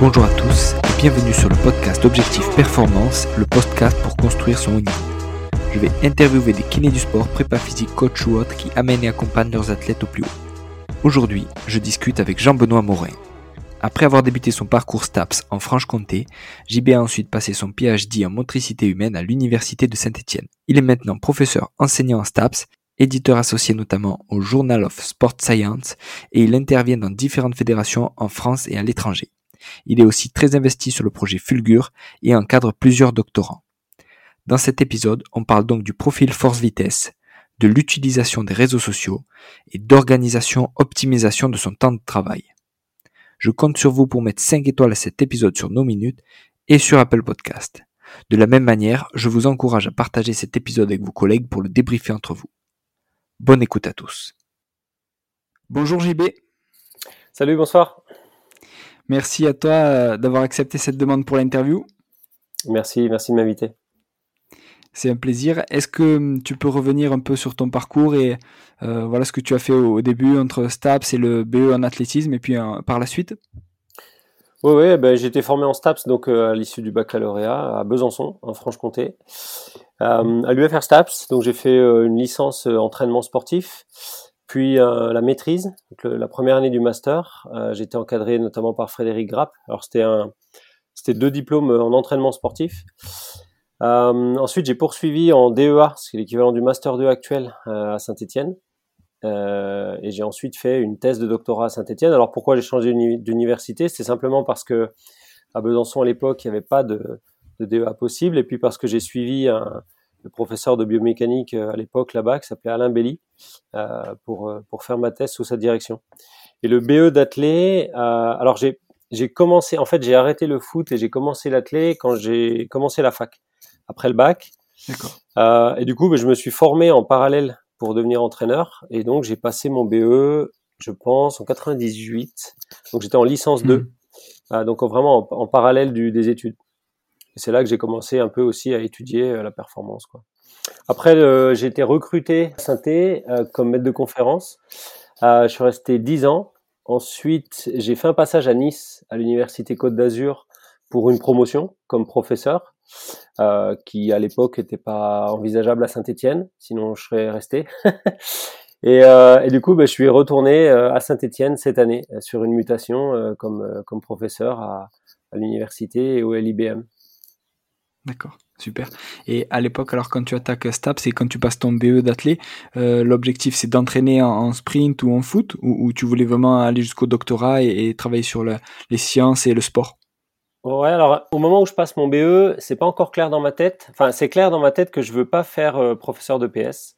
Bonjour à tous et bienvenue sur le podcast Objectif Performance, le podcast pour construire son haut niveau. Je vais interviewer des kinés du sport, prépa physique, coach ou autres qui amènent et accompagnent leurs athlètes au plus haut. Aujourd'hui, je discute avec Jean-Benoît Morin. Après avoir débuté son parcours STAPS en Franche-Comté, JB a ensuite passé son PhD en motricité humaine à l'Université de Saint-Étienne. Il est maintenant professeur enseignant en STAPS, éditeur associé notamment au Journal of Sport Science et il intervient dans différentes fédérations en France et à l'étranger. Il est aussi très investi sur le projet Fulgur et encadre plusieurs doctorants. Dans cet épisode, on parle donc du profil force-vitesse, de l'utilisation des réseaux sociaux et d'organisation-optimisation de son temps de travail. Je compte sur vous pour mettre 5 étoiles à cet épisode sur nos minutes et sur Apple Podcast. De la même manière, je vous encourage à partager cet épisode avec vos collègues pour le débriefer entre vous. Bonne écoute à tous. Bonjour JB. Salut, bonsoir. Merci à toi euh, d'avoir accepté cette demande pour l'interview. Merci, merci de m'inviter. C'est un plaisir. Est-ce que hum, tu peux revenir un peu sur ton parcours et euh, voilà ce que tu as fait au, début entre STAPS et le BE en athlétisme et puis euh, par la suite? Oui, oui ben, j'ai été formé en STAPS donc, à l'issue du baccalauréat à Besançon, en Franche-Comté. à l'UFR STAPS, donc j'ai fait une licence entraînement sportif. Puis euh, la maîtrise, donc la première année du master, euh, j'étais encadré notamment par Frédéric Grapp. Alors c'était c'était deux diplômes en entraînement sportif. Euh, ensuite, j'ai poursuivi en DEA, c'est l'équivalent du master 2 actuel à Saint-Étienne. et j'ai ensuite fait une thèse de doctorat à Saint-Étienne. Alors pourquoi j'ai changé d'université? C'est simplement parce que à Besançon à l'époque, il n'y avait pas de, de DEA possible, et puis parce que j'ai suivi un, le professeur de biomécanique euh, à l'époque là-bas, qui s'appelait Alain Belly, euh, pour, euh, pour faire ma thèse sous sa direction. Et le BE d'athlé, alors j'ai j'ai commencé, en fait, j'ai arrêté le foot et j'ai commencé l'athlé quand j'ai commencé la fac, après le bac. Euh, et du coup, ben, je me suis formé en parallèle pour devenir entraîneur. Et donc, j'ai passé mon BE, je pense, en 98. Donc, j'étais en licence 2. Mmh. donc, vraiment en, en parallèle du, des études. Et c'est là que j'ai commencé un peu aussi à étudier euh, la performance. Quoi. Après, euh, j'ai été recruté à saint euh, comme maître de conférence. je suis resté 10 ans. Ensuite, j'ai fait un passage à Nice, à l'université Côte d'Azur, pour une promotion comme professeur, euh, qui à l'époque n'était pas envisageable à Saint-Étienne, sinon je serais resté. et, euh, et, du coup, bah, je suis retourné à Saint-Étienne cette année sur une mutation comme, comme professeur à, à l'université et au LIBM. D'accord, super. Et à l'époque, alors quand tu attaques STAP, c'est quand tu passes ton BE d'athlé, euh, l'objectif c'est d'entraîner en, sprint ou en foot, ou, tu voulais vraiment aller jusqu'au doctorat et, travailler sur les sciences et le sport? Ouais, alors au moment où je passe mon BE, c'est pas encore clair dans ma tête. Enfin, c'est clair dans ma tête que je veux pas faire euh, professeur de PS.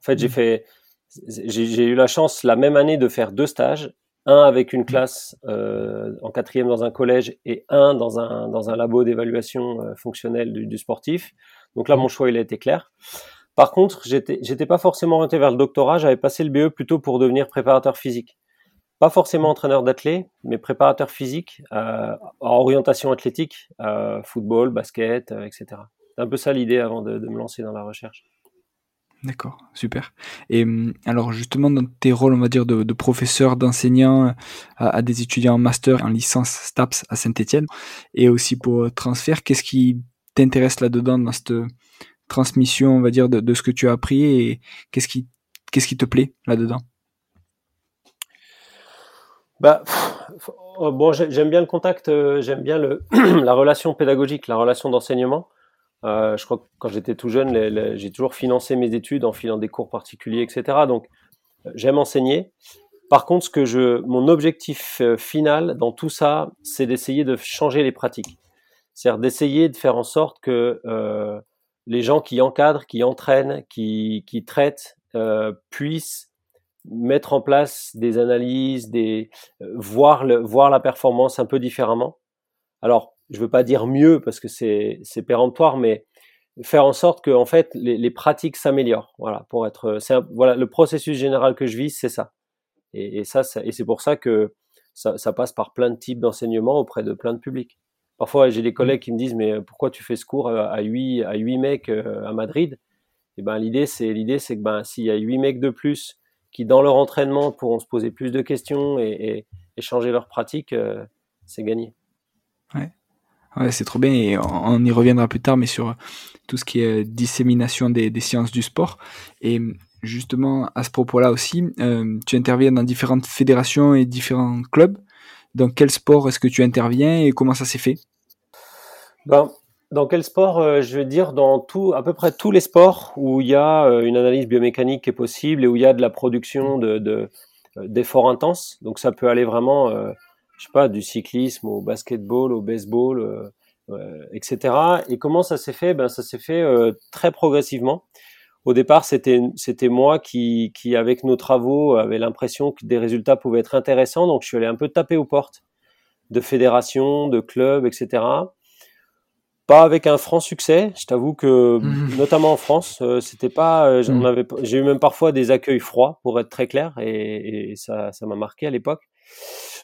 En fait, j'ai mmh. fait, j'ai eu la chance la même année de faire deux stages un avec une classe euh, en quatrième dans un collège et un dans un, dans un labo d'évaluation euh, fonctionnelle du, du, sportif. Donc là, mon choix, il a été clair. Par contre, j'étais, j'étais pas forcément orienté vers le doctorat, j'avais passé le BE plutôt pour devenir préparateur physique. Pas forcément entraîneur d'athlètes, mais préparateur physique, euh, en orientation athlétique, euh, football, basket, euh, etc. C'est un peu ça l'idée avant de, de me lancer dans la recherche. D'accord, super. Et hum, alors justement dans tes rôles, on va dire, de, professeur, d'enseignant à, des étudiants en master, en licence STAPS à Saint-Etienne, et aussi pour euh, transfert, qu'est-ce qui t'intéresse là-dedans dans cette transmission, on va dire, de, ce que tu as appris et qu'est-ce qui, qu'est-ce qui te plaît là-dedans? Bah, oh, bon, j'aime bien le contact, euh, j'aime bien le, la relation pédagogique, la relation d'enseignement. Euh, je crois que quand j'étais tout jeune, j'ai toujours financé mes études en filant des cours particuliers, etc. Donc, euh, j'aime enseigner. Par contre, mon objectif euh, final dans tout ça, c'est d'essayer de changer les pratiques. C'est-à-dire d'essayer de faire en sorte que les gens qui encadrent, qui entraînent, qui, traitent, puissent mettre en place des analyses, des voir voir la performance un peu différemment. Alors, je veux pas dire mieux parce que c'est péremptoire, mais faire en sorte que en fait les, les pratiques s'améliorent. Voilà, pour être, c'est voilà le processus général que je vise, c'est ça. Et, et ça, ça, et c'est pour ça que ça, ça, passe par plein de types d'enseignements auprès de plein de publics. Parfois, j'ai des collègues qui me disent mais pourquoi tu fais ce cours à huit à huit mecs euh, à Madrid? Et ben l'idée c'est l'idée c'est que ben s'il y a huit mecs de plus qui dans leur entraînement pourront se poser plus de questions et, et, et changer leurs pratiques, euh, c'est gagné. Ouais. C'est trop bien et on, y reviendra plus tard, mais sur tout ce qui est dissémination des, sciences du sport. Et justement, à ce propos-là aussi, euh, tu interviens dans différentes fédérations et différents clubs. Dans quel sport est-ce que tu interviens et comment ça s'est fait? Ben, Dans quel sport euh, Je veux dire dans tout, à peu près tous les sports où il y a euh, une analyse biomécanique qui est possible et où il y a de la production de d'efforts intenses. Donc ça peut aller vraiment, je sais pas, du cyclisme au basketball, au baseball, etc. Et comment ça s'est fait? Ben ça s'est fait très progressivement au départ, c'était c'était moi qui, qui, avec nos travaux, avait l'impression que des résultats pouvaient être intéressants. Donc, je suis allé un peu taper aux portes de fédérations, de clubs, etc. Pas avec un franc succès. Je t'avoue que, mmh. notamment en France, euh, c'était pas. Euh, mmh. avait, j'ai eu même parfois des accueils froids, pour être très clair, et, et ça, ça m'a marqué à l'époque.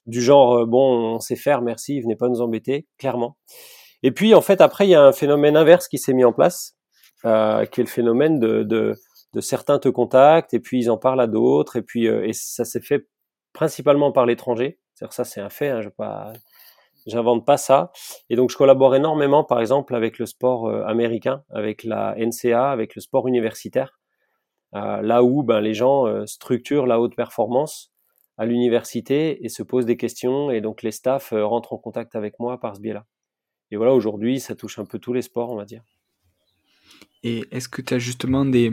Du genre, euh, bon, on sait faire, merci, venez pas nous embêter, clairement. Et puis, en fait, après, il y a un phénomène inverse qui s'est mis en place euh, qui est le phénomène de, de, de, certains te contactent et puis ils en parlent à d'autres et puis euh, et ça s'est fait principalement par l'étranger. Ça c'est un fait, hein, je pas, j'invente pas ça. Et donc je collabore énormément, par exemple, avec le sport euh, américain, avec la NCA, avec le sport universitaire, euh, là où ben, les gens euh, structurent la haute performance à l'université et se posent des questions et donc les staffs rentrent en contact avec moi par ce biais-là. Et voilà, aujourd'hui, ça touche un peu tous les sports, on va dire. Et est-ce que tu as justement des,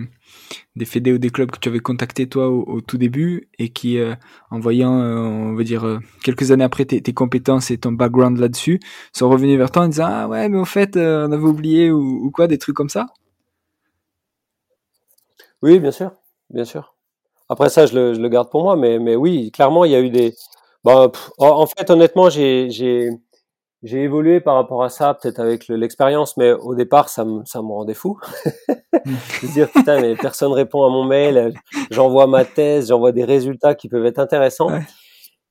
des fédés ou des clubs que tu avais contactés toi au, tout début et qui, euh, en voyant, euh, on va dire, euh, quelques années après tes, tes, compétences et ton background là-dessus, sont revenus vers toi en disant Ah ouais, mais au fait, on avait oublié ou, quoi, des trucs comme ça? Oui, bien sûr, bien sûr. Après ça, je le, je le, garde pour moi, mais, mais oui, clairement, il y a eu des. Bah, en fait, honnêtement, j'ai évolué par rapport à ça, peut-être avec l'expérience, mais au départ, ça me, ça me rendait fou. de dire, putain, mais personne répond à mon mail, j'envoie ma thèse, j'envoie des résultats qui peuvent être intéressants.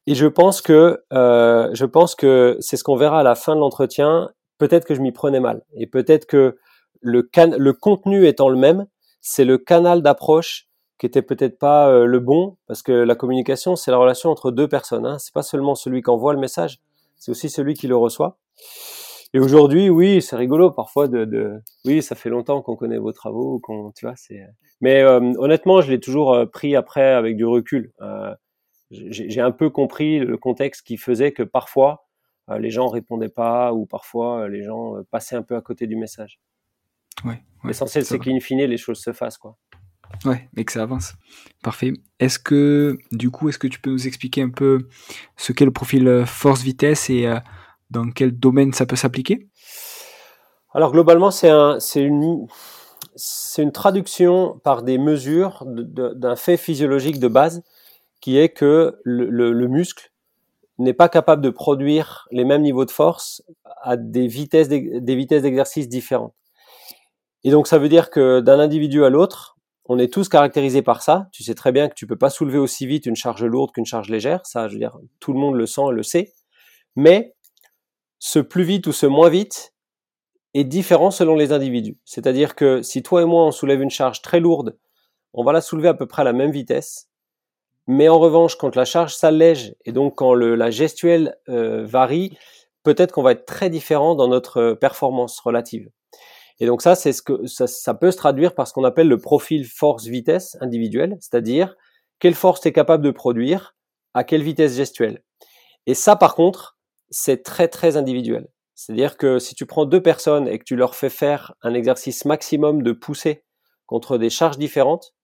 Et je pense que, euh, je pense que c'est ce qu'on verra à la fin de l'entretien. Peut-être que je m'y prenais mal. Et peut-être que le, can le contenu étant le même, c'est le canal d'approche qui était peut-être pas euh, le bon, parce que la communication, c'est la relation entre deux personnes. Hein. C'est pas seulement celui qui envoie le message, c'est aussi celui qui le reçoit. Et aujourd'hui, oui, c'est rigolo parfois de, de, oui, ça fait longtemps qu'on connaît vos travaux, qu'on, tu vois, c'est. Mais euh, honnêtement, je l'ai toujours euh, pris après avec du recul. Euh, j'ai un peu compris le contexte qui faisait que parfois les gens répondaient pas ou parfois les gens passaient un peu à côté du message. Ouais, L'essentiel, c'est qu'in fine, les choses se fassent, quoi. Ouais, et que ça avance. Parfait. Est-ce que, du coup, est-ce que tu peux nous expliquer un peu ce qu'est le profil euh, force-vitesse et euh, dans quel domaine ça peut s'appliquer? Alors, globalement, c'est un, une, traduction par des mesures d'un fait physiologique de base qui est que le, le muscle n'est pas capable de produire les mêmes niveaux de force à des vitesses d'exercice différentes. Et donc ça veut dire que d'un individu à l'autre, on est tous caractérisés par ça. Tu sais très bien que tu peux pas soulever aussi vite une charge lourde qu'une charge légère. Ça, je veux dire, tout le monde le sent et le sait. Mais ce plus vite ou ce moins vite est différent selon les individus. C'est-à-dire que si toi et moi on soulève une charge très lourde, on va la soulever à peu près à la même vitesse. Mais en revanche, quand la charge s'allège et donc quand la gestuelle euh, varie, peut-être qu'on va être très différent dans notre euh, performance relative. Et donc ça, c'est ce que ça, ça, peut se traduire par ce qu'on appelle le profil force-vitesse individuel, c'est-à-dire quelle force tu es capable de produire à quelle vitesse gestuelle. Et ça, par contre, c'est très très individuel. C'est-à-dire que si tu prends deux personnes et que tu leur fais faire un exercice maximum de poussée contre des charges différentes,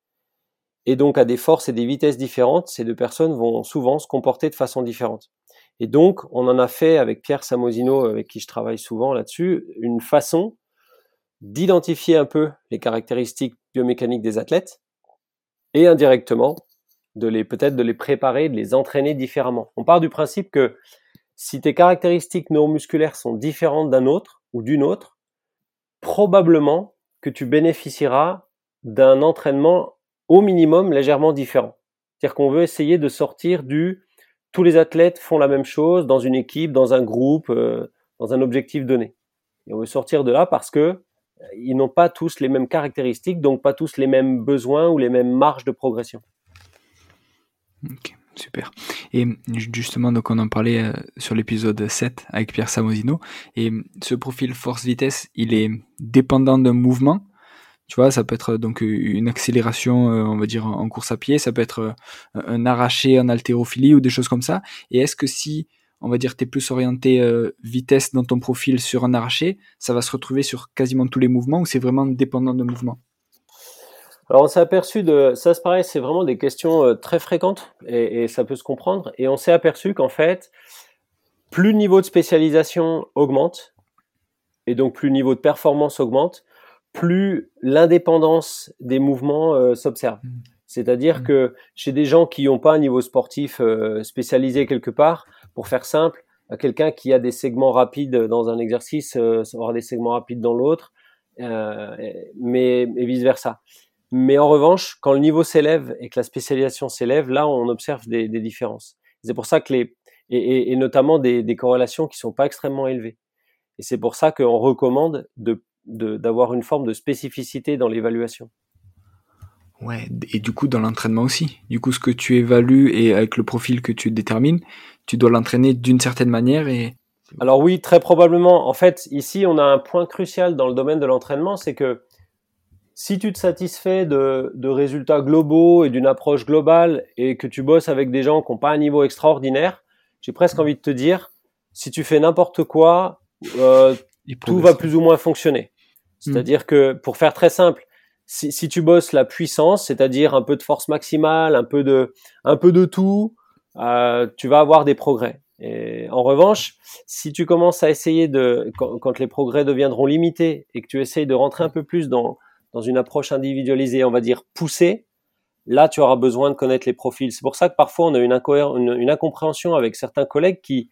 et donc à des forces et des vitesses différentes, ces deux personnes vont souvent se comporter de façon différente. Et donc, on en a fait avec Pierre Samosino, avec qui je travaille souvent là-dessus, une façon d'identifier un peu les caractéristiques biomécaniques des athlètes et indirectement de les peut-être de les préparer, de les entraîner différemment. On part du principe que si tes caractéristiques neuromusculaires sont différentes d'un autre ou d'une autre, probablement que tu bénéficieras d'un entraînement au minimum légèrement différent. C'est-à-dire qu'on veut essayer de sortir du tous les athlètes font la même chose dans une équipe, dans un groupe, euh, dans un objectif donné. Et on veut sortir de là parce que ils n'ont pas tous les mêmes caractéristiques, donc pas tous les mêmes besoins ou les mêmes marges de progression. Super. Et justement, donc on en parlait euh, sur l'épisode 7 avec Pierre Samosino. Et ce profil force-vitesse, il est dépendant d'un mouvement. Tu vois, ça peut être donc une accélération, euh, on va dire, en course à pied, ça peut être euh, un arraché en haltérophilie ou des choses comme ça. Et est-ce que si, on va dire, tu es plus orienté vitesse dans ton profil sur un arraché, ça va se retrouver sur quasiment tous les mouvements ou c'est vraiment dépendant d'un mouvement alors on s'est aperçu de ça, se pareil, c'est vraiment des questions euh, très fréquentes et, ça peut se comprendre. Et on s'est aperçu qu'en fait, plus le niveau de spécialisation augmente et donc plus le niveau de performance augmente, plus l'indépendance des mouvements euh, s'observe. Mmh. C'est-à-dire mmh. que chez des gens qui n'ont pas un niveau sportif euh, spécialisé quelque part, pour faire simple, quelqu'un qui a des segments rapides dans un exercice aura des segments rapides dans l'autre, mais et vice versa. Mais en revanche, quand le niveau s'élève et que la spécialisation s'élève, là, on observe des, différences. C'est pour ça que les, et, et, notamment des, des, corrélations qui sont pas extrêmement élevées. Et c'est pour ça qu'on recommande de, d'avoir une forme de spécificité dans l'évaluation. Ouais, et du coup dans l'entraînement aussi. Du coup, ce que tu évalues et avec le profil que tu détermines, tu dois l'entraîner d'une certaine manière et. Alors oui, très probablement. En fait, ici, on a un point crucial dans le domaine de l'entraînement, c'est que si tu te satisfais de, de résultats globaux et d'une approche globale et que tu bosses avec des gens qui n'ont pas un niveau extraordinaire, j'ai presque envie de te dire, si tu fais n'importe quoi, euh, tout va plus ou moins fonctionner. C'est-à-dire que, pour faire très simple, si, si tu bosses la puissance, c'est-à-dire un peu de force maximale, un peu de, un peu de tout, euh, tu vas avoir des progrès. Et en revanche, si tu commences à essayer de, quand, quand, les progrès deviendront limités et que tu essayes de rentrer un peu plus dans, dans une approche individualisée, on va dire poussée, là, tu auras besoin de connaître les profils. C'est pour ça que parfois, on a une, une, incompréhension avec certains collègues qui,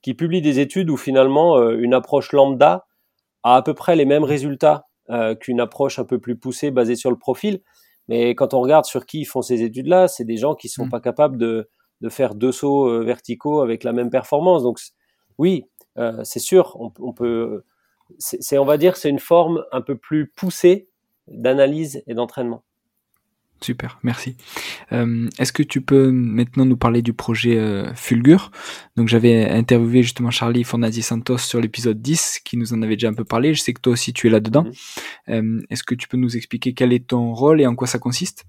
qui publient des études où finalement, euh, une approche lambda a à peu près les mêmes résultats euh, qu'une approche un peu plus poussée basée sur le profil. Mais quand on regarde sur qui ils font ces études-là, c'est des gens qui sont mmh. pas capables de, de faire deux sauts euh, verticaux avec la même performance. Donc, oui, c'est sûr, on, on peut, c'est, on va dire, c'est une forme un peu plus poussée d'analyse et d'entraînement. Super, merci. Euh, est-ce que tu peux maintenant nous parler du projet euh, Fulgur? Donc j'avais interviewé justement Charlie Fornazier Santos sur l'épisode 10 qui nous en avait déjà un peu parlé. Je sais que toi aussi tu es là-dedans. Mhm. Euh, est-ce que tu peux nous expliquer quel est ton rôle et en quoi ça consiste?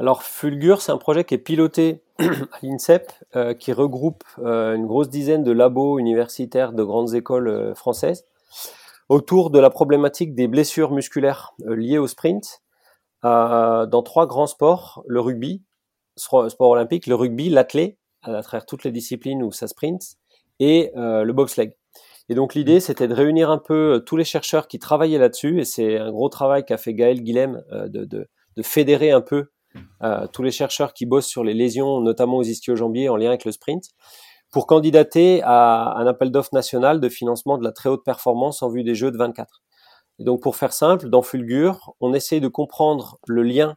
Alors Fulgur, c'est un projet qui est piloté à l'INSEP qui regroupe une grosse dizaine de labos universitaires de grandes écoles françaises autour de la problématique des blessures musculaires euh, liées au sprint euh, dans trois grands sports, le rugby, sport olympique, le rugby, l'athlé, à travers toutes les disciplines où ça sprint, et euh, le bobsleigh. Et donc l'idée, c'était de réunir un peu tous les chercheurs qui travaillaient là-dessus, et c'est un gros travail qu'a fait Gaël Guilhem de, de, de, fédérer un peu tous les chercheurs qui bossent sur les lésions, notamment aux ischio-jambiers en lien avec le sprint, pour candidater à un appel d'offres national de financement de la très haute performance en vue des Jeux de 24. Et donc pour faire simple, dans Fulgur, on essaye de comprendre le lien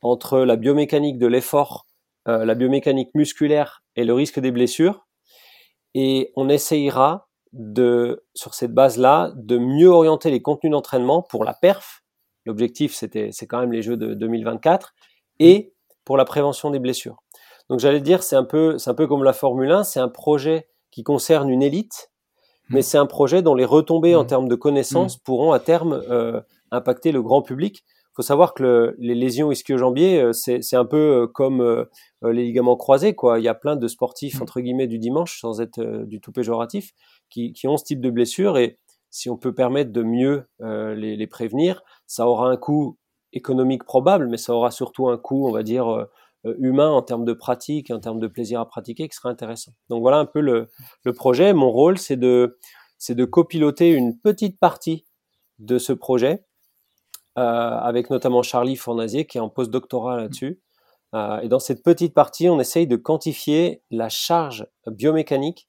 entre la biomécanique de l'effort, euh, la biomécanique musculaire et le risque des blessures. Et on essayera de, sur cette base-là, de mieux orienter les contenus d'entraînement pour la perf. L'objectif, c'était, c'est quand même les Jeux de 2024 et pour la prévention des blessures. Donc j'allais dire, c'est un peu, un peu comme la Formule 1, c'est un projet qui concerne une élite, mais mmh. c'est un projet dont les retombées en mmh. termes de connaissances mmh. pourront à terme euh, impacter le grand public. Il faut savoir que les lésions ischio-jambiers, euh, c'est un peu euh, comme les ligaments croisés, quoi. Il y a plein de sportifs entre guillemets du dimanche, sans être du tout péjoratif, qui, qui, ont ce type de blessures et si on peut permettre de mieux les, les, prévenir, ça aura un coût économique probable, mais ça aura surtout un coût, on va dire euh, humain en termes de pratique, en termes de plaisir à pratiquer, qui serait intéressant. Donc voilà un peu le, projet. Mon rôle, c'est de, c'est de copiloter une petite partie de ce projet, euh, avec notamment Charlie Fournazier qui est en post-doctorat là-dessus. Euh, et dans cette petite partie, on essaye de quantifier la charge biomécanique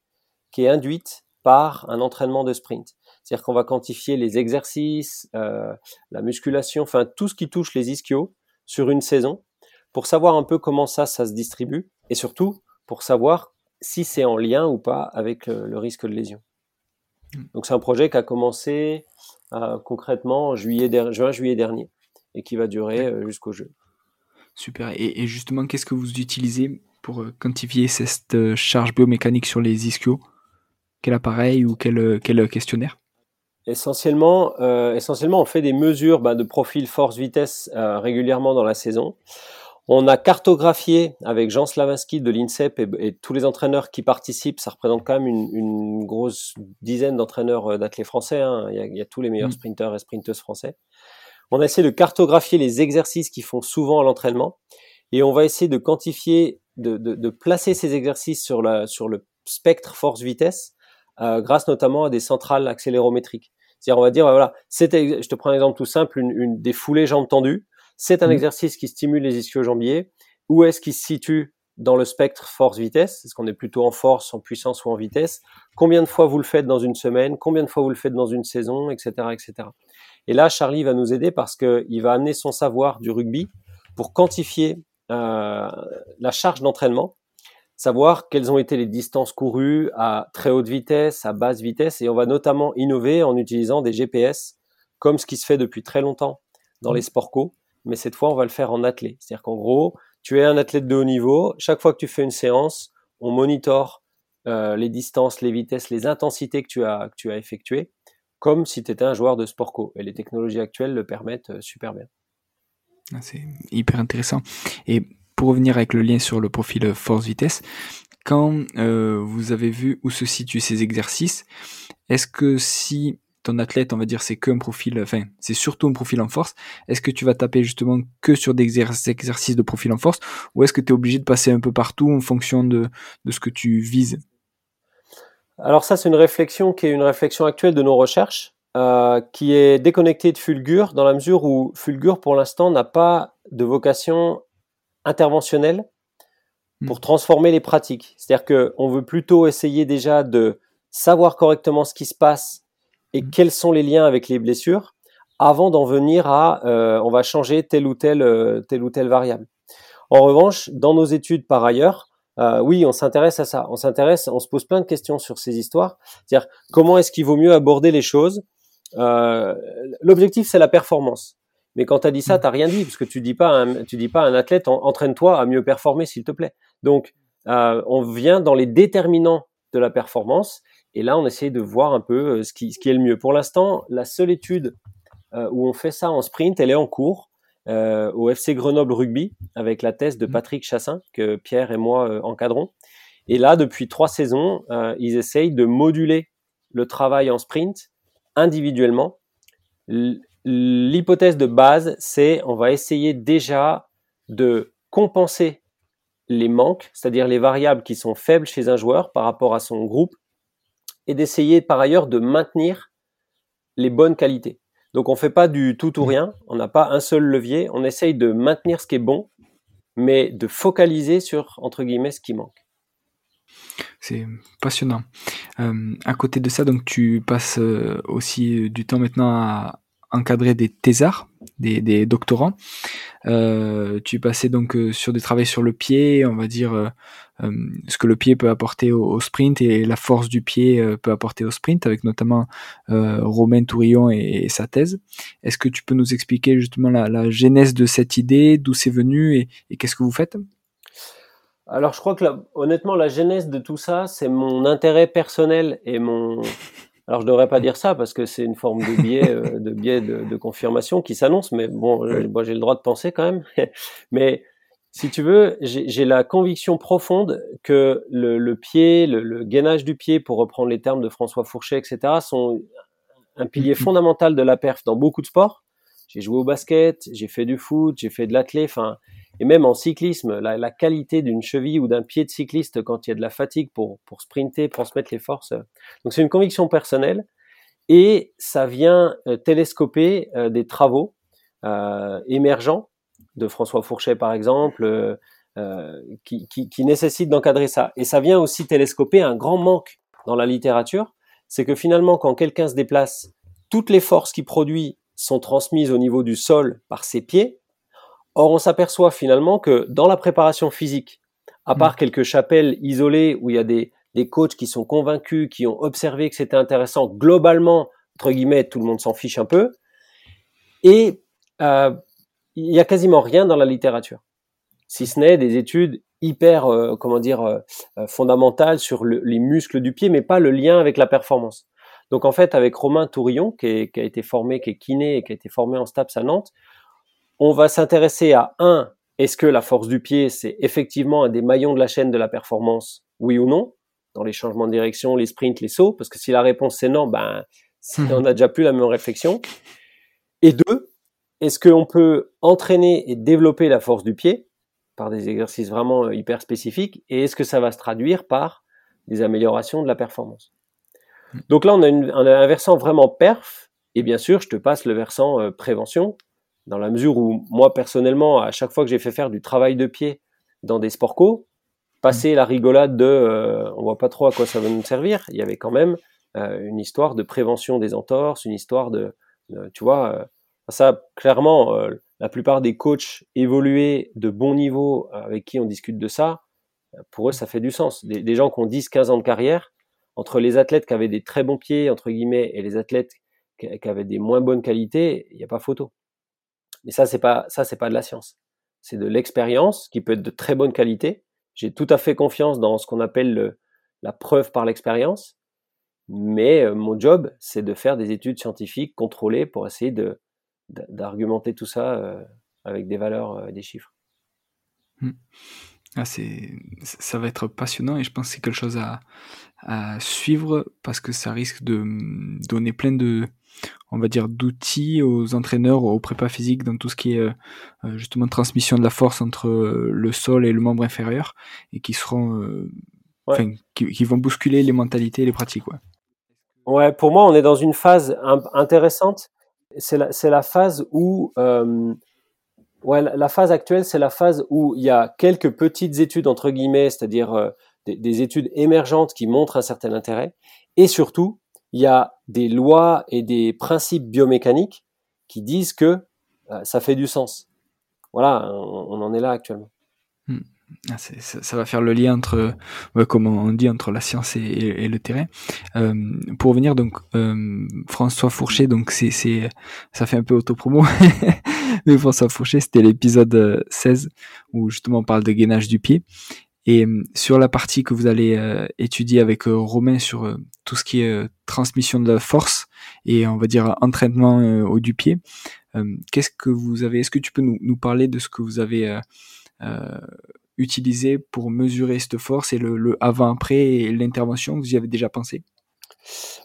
qui est induite par un entraînement de sprint. C'est-à-dire qu'on va quantifier les exercices, la musculation, enfin tout ce qui touche les ischios sur une saison pour savoir un peu comment ça, ça se distribue, et surtout pour savoir si c'est en lien ou pas avec le, risque de lésion. Mm. Donc c'est un projet qui a commencé euh, concrètement en juillet juin-juillet dernier et qui va durer euh, jusqu'au jeu. Super. Et, justement, qu'est-ce que vous utilisez pour quantifier cette charge biomécanique sur les ischios? Quel appareil ou quel, quel questionnaire? Essentiellement, essentiellement, on fait des mesures bah, de profil force-vitesse régulièrement dans la saison. On a cartographié avec Jean Slavinsky de l'INSEP et, tous les entraîneurs qui participent, ça représente quand même une, grosse dizaine d'entraîneurs euh, d'athlètes français, hein. il, y a, tous les meilleurs mm. sprinteurs et sprinteuses français. On a essayé de cartographier les exercices qui font souvent à l'entraînement et on va essayer de quantifier, de, placer ces exercices sur, la, sur le spectre force-vitesse euh, grâce notamment à des centrales accélérométriques. C'est-à-dire, on va dire, voilà, je te prends un exemple tout simple, une, une des foulées jambes tendues c'est un mmh. exercice qui stimule les ischio-jambiers. Où est-ce qu'il se situe dans le spectre force-vitesse Est-ce qu'on est plutôt en force, en puissance ou en vitesse? Combien de fois vous le faites dans une semaine? Combien de fois vous le faites dans une saison? Etc. etc. Et là, Charlie va nous aider parce qu'il va amener son savoir du rugby pour quantifier euh, la charge d'entraînement, savoir quelles ont été les distances courues à très haute vitesse, à basse vitesse, et on va notamment innover en utilisant des GPS, comme ce qui se fait depuis très longtemps dans les sports co, mais cette fois, on va le faire en athlète. C'est-à-dire qu'en gros, tu es un athlète de haut niveau. Chaque fois que tu fais une séance, on monitore euh, les distances, les vitesses, les intensités que tu as, que tu as effectuées, comme si tu étais un joueur de sport co. Et les technologies actuelles le permettent euh, super bien. Ah, c'est hyper intéressant. Et pour revenir avec le lien sur le profil force-vitesse, quand euh, vous avez vu où se situent ces exercices, est-ce que si ton athlète, on va dire, c'est qu'un profil, enfin, c'est surtout un profil en force, est-ce que tu vas taper justement que sur des exercices de profil en force ou est-ce que tu es obligé de passer un peu partout en fonction de, ce que tu vises? Alors ça, c'est une réflexion qui est une réflexion actuelle de nos recherches, euh, qui est déconnectée de Fulgur dans la mesure où Fulgur, pour l'instant, n'a pas de vocation interventionnelle pour hmm. transformer les pratiques. C'est-à-dire qu'on veut plutôt essayer déjà de savoir correctement ce qui se passe et mmh. quels sont les liens avec les blessures avant d'en venir à euh, on va changer telle ou telle euh, telle ou telle variable. En revanche, dans nos études par ailleurs, euh, oui, on s'intéresse à ça. On s'intéresse, on se pose plein de questions sur ces histoires. C'est-à-dire comment est-ce qu'il vaut mieux aborder les choses? L'objectif c'est la performance. Mais quand tu as dit ça, mmh. tu rien dit parce que tu dis pas un, tu dis pas à un athlète entraîne-toi à mieux performer s'il te plaît. Donc on vient dans les déterminants de la performance et là, on essaye de voir un peu euh, ce qui, est le mieux. Pour l'instant, la seule étude euh, où on fait ça en sprint, elle est en cours euh, au FC Grenoble Rugby avec la thèse de mmh. Patrick Chassin que Pierre et moi encadrons. Et là, depuis trois saisons, ils essayent de moduler le travail en sprint individuellement. L'hypothèse de base, c'est on va essayer déjà de compenser les manques, c'est-à-dire les variables qui sont faibles chez un joueur par rapport à son groupe, et d'essayer par ailleurs de maintenir les bonnes qualités. Donc on ne fait pas du tout ou mmh. rien, on n'a pas un seul levier, on essaye de maintenir ce qui est bon, mais de focaliser sur, entre guillemets, ce qui manque. C'est passionnant. Euh, à côté de ça, donc tu passes euh, aussi du temps maintenant à encadrer des thésards, des, doctorants. Euh, tu passais donc euh, sur des travaux sur le pied, on va dire euh, ce que le pied peut apporter au, sprint et la force du pied peut apporter au sprint, avec notamment Romain Tourillon et, sa thèse. Est-ce que tu peux nous expliquer justement la, genèse de cette idée, d'où c'est venu et, qu'est-ce que vous faites? Alors je crois que honnêtement la genèse de tout ça, c'est mon intérêt personnel et mon alors je devrais pas dire ça parce que c'est une forme de biais, euh, de biais de, confirmation qui s'annonce, mais bon, euh, moi j'ai le droit de penser quand même. mais si tu veux, j'ai la conviction profonde que le, pied, le, gainage du pied, pour reprendre les termes de François Fourchet, etc., sont un pilier mm-hmm. fondamental de la perf dans beaucoup de sports. J'ai joué au basket, j'ai fait du foot, j'ai fait de l'athlé, enfin, et même en cyclisme, la, qualité d'une cheville ou d'un pied de cycliste quand il y a de la fatigue pour, pour sprinter, transmettre les forces. Donc c'est une conviction personnelle et ça vient euh, télescoper euh, des travaux euh, émergents de François Fourchet par exemple, qui, qui, qui nécessitent d'encadrer ça. Et ça vient aussi télescoper un grand manque dans la littérature, c'est que finalement quand quelqu'un se déplace, toutes les forces qu'il produit sont transmises au niveau du sol par ses pieds, Or, on s'aperçoit finalement que dans la préparation physique, à part mm. quelques chapelles isolées où il y a des, des coachs qui sont convaincus, qui ont observé que c'était intéressant, globalement, entre guillemets, tout le monde s'en fiche un peu. Et euh, il y a quasiment rien dans la littérature, si ce n'est des études hyper, comment dire, fondamentale sur les muscles du pied, mais pas le lien avec la performance. Donc en fait, avec Romain Tourillon, qui, qui, a été formé, qui est kiné et qui a été formé en STAPS à Nantes, on va s'intéresser à un, est-ce que la force du pied, c'est effectivement un des maillons de la chaîne de la performance, oui ou non, dans les changements de direction, les sprints, les sauts, parce que si la réponse c'est non, ben on n'a déjà plus la même réflexion. Et deux, est-ce qu'on peut entraîner et développer la force du pied par des exercices vraiment euh, hyper spécifiques? Et est-ce que ça va se traduire par des améliorations de la performance? Hmm. Donc là, on a, un versant vraiment perf et bien sûr, je te passe le versant euh, prévention dans la mesure où moi personnellement, à chaque fois que j'ai fait faire du travail de pied dans des sports co, passer la rigolade de euh, on voit pas trop à quoi ça va nous servir, il y avait quand même une histoire de prévention des entorses, une histoire de, tu vois, ça clairement la plupart des coachs évolués de bon niveau euh, avec qui on discute de ça, euh, pour eux, ça fait du sens. Des, gens qui ont 10, 15 ans de carrière, entre les athlètes qui avaient des très bons pieds, entre guillemets, et les athlètes qui, avaient des moins bonnes qualités, il n'y a pas photo. Mais ça, c'est pas, ça, c'est pas de la science. C'est de l'expérience qui peut être de très bonne qualité. J'ai tout à fait confiance dans ce qu'on appelle la preuve par l'expérience. Mais euh, mon job, c'est de faire des études scientifiques contrôlées pour essayer de, d'argumenter tout ça euh, avec des valeurs euh, des chiffres. Hmm. Ah, ça va être passionnant et je pense que c'est quelque chose à, suivre parce que ça risque de hmm, donner plein de, on va dire, d'outils aux entraîneurs, aux prépas physiques dans tout ce qui est euh, justement transmission de la force entre le sol et le membre inférieur et qui seront, qui, qui, vont bousculer les mentalités et les pratiques. Ouais. ouais, pour moi, on est dans une phase intéressante c'est la, la, phase où, euh, ouais, la phase actuelle, c'est la phase où il y a quelques petites études entre guillemets, c'est-à-dire euh, des, études émergentes qui montrent un certain intérêt, et surtout, il y a des lois et des principes biomécaniques qui disent que euh, ça fait du sens. Voilà, on, en est là actuellement. Hmm. Ah, ça, va faire le lien entre, comme on dit, entre la science et, le terrain. Euh, pour revenir donc, euh, François Fourchet, donc c'est, c'est, ça fait un peu autopromo, mais François Fourchet, c'était l'épisode 16 où justement on parle de gainage du pied. Et sur la partie que vous allez euh, étudier avec Romain sur tout ce qui est transmission de la force et on va dire entraînement au du pied, qu'est-ce que vous avez Est-ce que tu peux nous, nous, parler de ce que vous avez utiliser pour mesurer cette force et le, avant-après et l'intervention Vous y avez déjà pensé?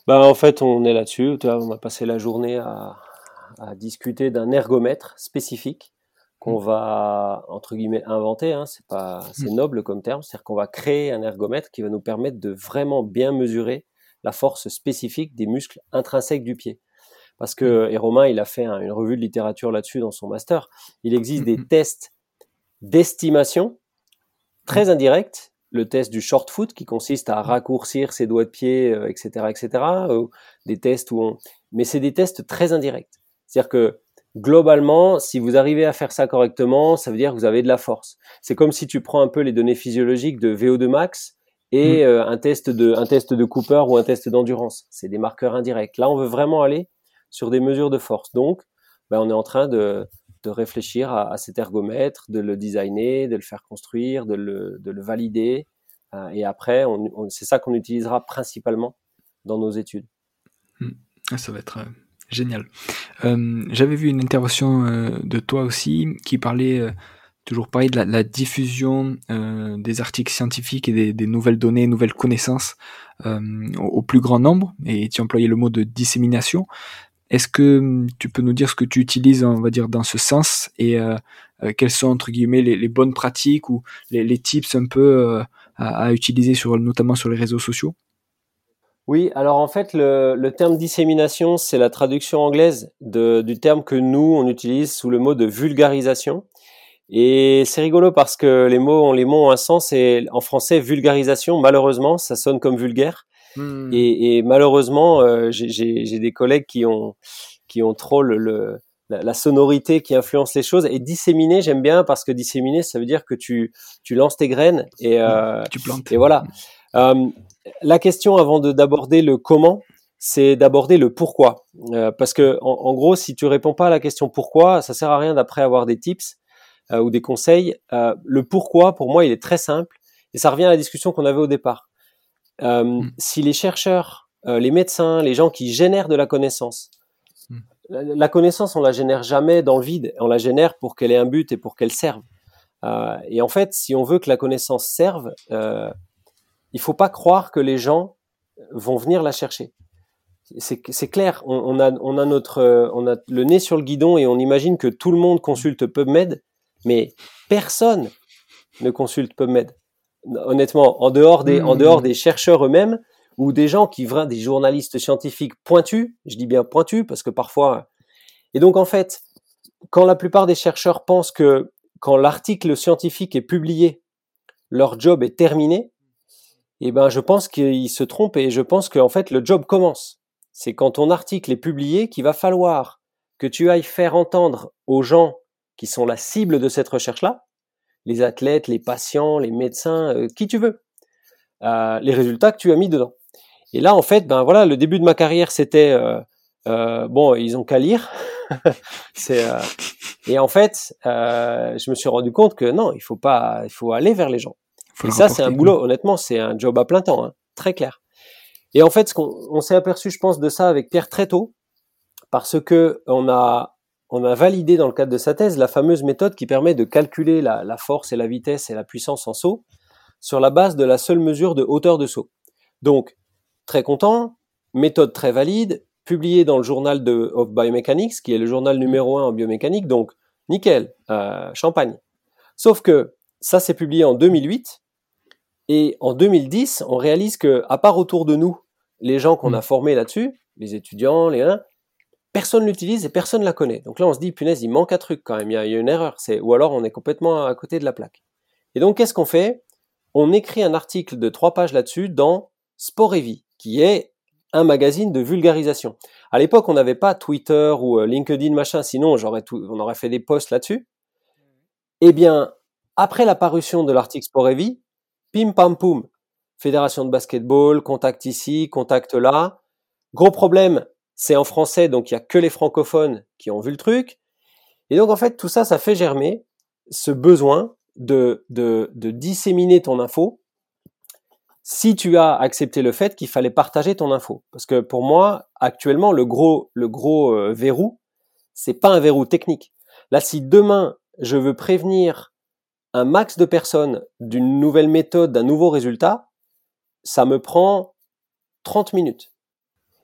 Bah, En fait, on est là-dessus. On a passé la journée à, discuter d'un ergomètre spécifique qu'on mm. va, entre guillemets, inventer. Hein. C'est pas, c'est mm. noble comme terme. C'est-à-dire qu'on va créer un ergomètre qui va nous permettre de vraiment bien mesurer la force spécifique des muscles intrinsèques du pied. Parce que, mm. et Romain, il a fait une revue de littérature là-dessus dans son master. Il existe des tests d'estimation très indirect, le test du short foot qui consiste à raccourcir ses doigts de pied, etc., euh, etc., des tests où on, mais c'est des tests très indirects. C'est-à-dire que globalement, si vous arrivez à faire ça correctement, ça veut dire que vous avez de la force. C'est comme si tu prends un peu les données physiologiques de VO2 max et mmh. euh, un test de un test de Cooper ou un test d'endurance. C'est des marqueurs indirects. Là, on veut vraiment aller sur des mesures de force. Donc, ben, on est en train de de réfléchir à, cet ergomètre, de le designer, de le faire construire, de le, de le valider. Euh, et après, on, c'est ça qu'on utilisera principalement dans nos études. Hmm. Ah, ça va être euh, génial. Euh, j'avais vu une intervention de toi aussi qui parlait toujours pareil de la, diffusion des articles scientifiques et des, nouvelles données, nouvelles connaissances au, plus grand nombre, et tu employais le mot de dissémination. Est-ce que hum, tu peux nous dire ce que tu utilises, on va dire, dans ce sens et euh, euh, quelles sont entre guillemets les, bonnes pratiques ou les, tips un peu euh, à, utiliser sur, notamment sur les réseaux sociaux? Oui, alors en fait, le, terme dissémination, c'est la traduction anglaise du terme que nous on utilise sous le mot de vulgarisation. Et c'est rigolo parce que les mots ont les mots ont un sens et en français vulgarisation, malheureusement, ça sonne comme vulgaire. Hmm. Et, malheureusement, euh, j'ai des collègues qui ont qui ont trop le, la, sonorité qui influence les choses. Et disséminer, j'aime bien parce que disséminer, ça veut dire que tu tu lances tes graines et euh, tu plantes. Et voilà. Euh, la question avant d'aborder le comment, c'est d'aborder le pourquoi. parce que en, gros, si tu réponds pas à la question pourquoi, ça sert à rien d'après avoir des tips. ou des conseils. le pourquoi, pour moi, il est très simple. Et ça revient à la discussion qu'on avait au départ. Mm. Si les chercheurs, les médecins, les gens qui génèrent de la connaissance, mm. la, connaissance, on la génère jamais dans le vide. On la génère pour qu'elle ait un but et pour qu'elle serve. et en fait, si on veut que la connaissance serve, il faut pas croire que les gens vont venir la chercher. C'est clair, on, a, on, a notre, on a le nez sur le guidon et on imagine que tout le monde consulte PubMed, mais personne ne consulte PubMed. Honnêtement, en dehors des, en dehors des chercheurs eux-mêmes ou des gens qui des journalistes scientifiques pointus, je dis bien pointus parce que parfois. Et donc en fait, quand la plupart des chercheurs pensent que quand l'article scientifique est publié, leur job est terminé, eh ben, je pense qu'il se trompe et je pense qu'en fait, le job commence. C'est quand ton article est publié qu'il va falloir que tu ailles faire entendre aux gens qui sont la cible de cette recherche-là, les athlètes, les patients, les médecins, euh, qui tu veux, euh, les résultats que tu as mis dedans. Et là, en fait, ben voilà, le début de ma carrière, c'était euh, bon, ils ont qu'à lire. et en fait, je me suis rendu compte que non, il faut pas, il faut aller vers les gens et ça, c'est un boulot, honnêtement, c'est un job à plein temps, hein, très clair. Et en fait, ce qu'on on, s'est aperçu, je pense, de ça avec Pierre très tôt, parce que on a, on a validé dans le cadre de sa thèse la fameuse méthode qui permet de calculer la, la force et la vitesse et la puissance en saut sur la base de la seule mesure de hauteur de saut. Donc, très content, méthode très valide, publiée dans le journal de, of Biomechanics, qui est le journal numéro un en biomécanique, donc nickel, euh, champagne. Sauf que ça, c'est publié en 2008, et en 2010, on réalise que, à part autour de nous, les gens qu'on mm. a formés là-dessus, les étudiants, les uns, personne l'utilise et personne la connaît. Donc là, on se dit, punaise, il manque un truc quand même, il y a, une erreur. C'est, ou alors on est complètement à côté de la plaque. Et donc, qu'est-ce qu'on fait? On écrit un article de trois pages là-dessus dans Sport et Vie, qui est un magazine de vulgarisation. À l'époque, on n'avait pas Twitter ou euh, LinkedIn, machin, sinon j'aurais tout, on aurait fait des posts là-dessus. Eh bien, après la parution de l'article Sport et Vie, Pim pam poum. Fédération de basketball, contact ici, contact là. Gros problème, c'est en français, donc il y a que les francophones qui ont vu le truc. Et donc en fait, tout ça, ça fait germer ce besoin de disséminer ton info si tu as accepté le fait qu'il fallait partager ton info. Parce que pour moi, actuellement, le gros, le gros euh, verrou, c'est pas un verrou technique. Là, si demain, je veux prévenir un max de personnes d'une nouvelle méthode, d'un nouveau résultat, ça me prend 30 minutes.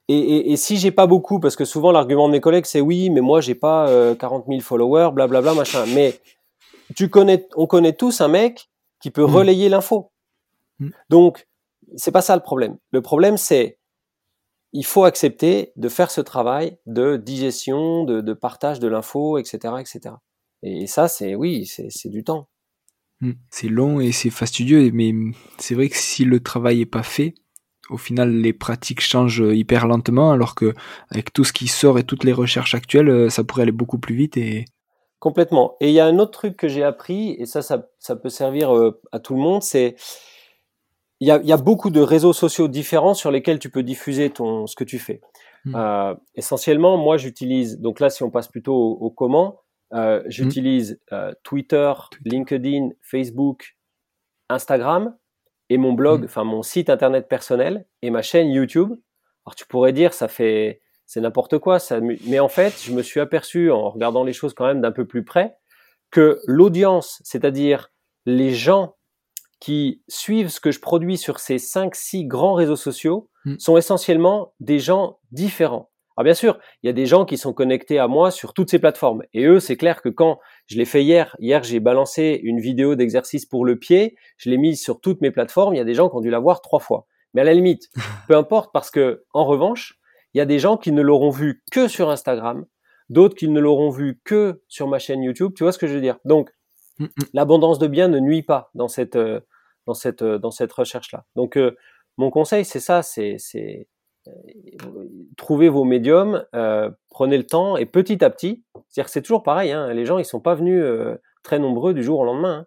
Et, et, et si j'ai pas beaucoup, parce que souvent l'argument de mes collègues c'est oui, mais moi j'ai pas euh, 40 000 followers, blablabla, machin. Mais tu connais, on connaît tous un mec qui peut mm. relayer l'info. Mm. Donc c'est pas ça le problème. Le problème c'est il faut accepter de faire ce travail de digestion, de, de partage de l'info, etc., etc. Et ça c'est oui, c'est du temps. Mm. C'est long et c'est fastidieux, mais c'est vrai que si le travail est pas fait, au final les pratiques changent hyper lentement, alors que avec tout ce qui sort et toutes les recherches actuelles, euh, ça pourrait aller beaucoup plus vite et complètement. Et il y a un autre truc que j'ai appris et ça, ça, ça peut servir euh, à tout le monde, c'est il y a, y a, beaucoup de réseaux sociaux différents sur lesquels tu peux diffuser ton ce que tu fais. Mm. Euh, essentiellement, moi j'utilise donc là si on passe plutôt au, au comment, euh, j'utilise euh, Twitter, LinkedIn, Facebook, Instagram et mon blog, mm. enfin mon site internet personnel et ma chaîne YouTube. Alors tu pourrais dire ça fait c'est n'importe quoi, ça, mais en fait je me suis aperçu en regardant les choses quand même d'un peu plus près que l'audience, c'est-à-dire les gens qui suivent ce que je produis sur ces 5-6 grands réseaux sociaux mm. sont essentiellement des gens différents. Alors bien sûr, il y a des gens qui sont connectés à moi sur toutes ces plateformes. Et eux, c'est clair que quand je l'ai fait hier, hier j'ai balancé une vidéo d'exercice pour le pied, je l'ai mise sur toutes mes plateformes, il y a des gens qui ont dû la voir trois fois. Mais à la limite, peu importe parce que, en revanche, il y a des gens qui ne l'auront vu que sur Instagram, d'autres qui ne l'auront vu que sur ma chaîne YouTube. Tu vois ce que je veux dire? Donc, mm, mm. l'abondance de biens ne nuit pas dans cette, euh, dans cette, euh, dans cette recherche-là. Donc, euh, mon conseil, c'est ça, c'est trouvez vos médiums, euh, prenez le temps et petit à petit, c'est-à-dire que c'est toujours pareil, hein, les gens ils sont pas venus euh, très nombreux du jour au lendemain.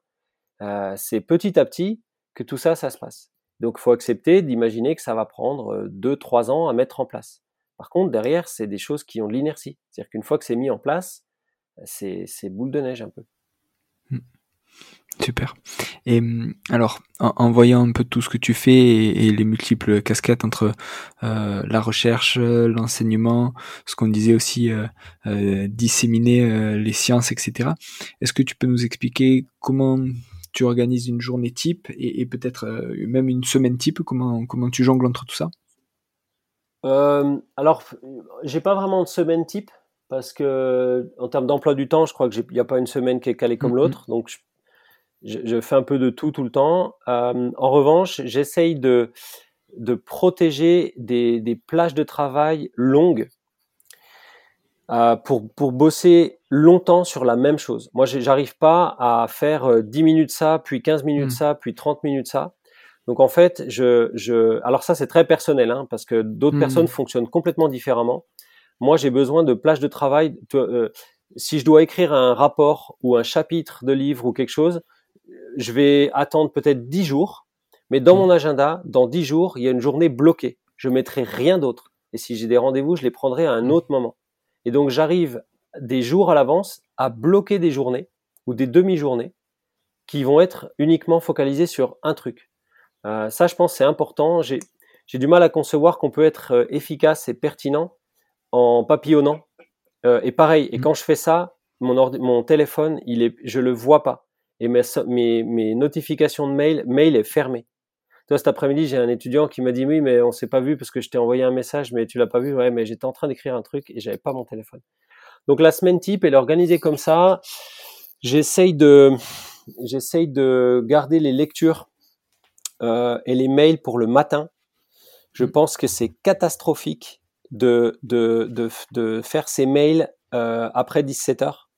Hein. Euh, c'est petit à petit que tout ça, ça se passe. Donc il faut accepter d'imaginer que ça va prendre 2-3 ans à mettre en place. Par contre, derrière, c'est des choses qui ont de l'inertie. C'est-à-dire qu'une fois que c'est mis en place, c'est boule de neige un peu. Super. Et hum, alors, en, voyant un peu tout ce que tu fais et, les multiples casquettes entre euh, la recherche, l'enseignement, ce qu'on disait aussi, euh, euh, disséminer les sciences, etc. Est-ce que tu peux nous expliquer comment tu organises une journée type et, peut-être même une semaine type Comment comment tu jongles entre tout ça? Alors, j'ai pas vraiment de semaine type parce que en termes d'emploi du temps, je crois qu'il n'y a pas une semaine qui est calée comme mmh, mmh. l'autre, donc je je, fais un peu de tout tout le temps. Euh, en revanche, j'essaye de, de protéger des, des, plages de travail longues euh, pour, pour bosser longtemps sur la même chose. Moi, j'arrive pas à faire 10 euh, minutes ça, puis 15 minutes mmh. ça, puis 30 minutes ça. Donc en fait, je, je... alors ça c'est très personnel, hein, parce que d'autres mmh. personnes fonctionnent complètement différemment. Moi, j'ai besoin de plages de travail. Euh, si je dois écrire un rapport ou un chapitre de livre ou quelque chose, je vais attendre peut-être 10 jours, mais dans mon agenda, dans 10 jours, il y a une journée bloquée. Je mettrai rien d'autre. Et si j'ai des rendez-vous, je les prendrai à un autre moment. Et donc j'arrive des jours à l'avance à bloquer des journées ou des demi-journées qui vont être uniquement focalisées sur un truc. Euh, ça, je pense, c'est important. J'ai, du mal à concevoir qu'on peut être euh, efficace et pertinent en papillonnant. Euh, et pareil, et mmh. quand je fais ça, mon, mon téléphone, il est, je le vois pas et mes, mes, notifications de mail, mail est fermé. Toi, cet après-midi, j'ai un étudiant qui m'a dit oui, mais on s'est pas vu parce que je t'ai envoyé un message, mais tu l'as pas vu. Ouais, mais j'étais en train d'écrire un truc et j'avais pas mon téléphone. Donc la semaine type, elle est organisée comme ça. J'essaye de, j'essaye de garder les lectures euh, et les mails pour le matin. Je mmh. pense que c'est catastrophique de, de, de, de, faire ces mails euh, après 17 heures.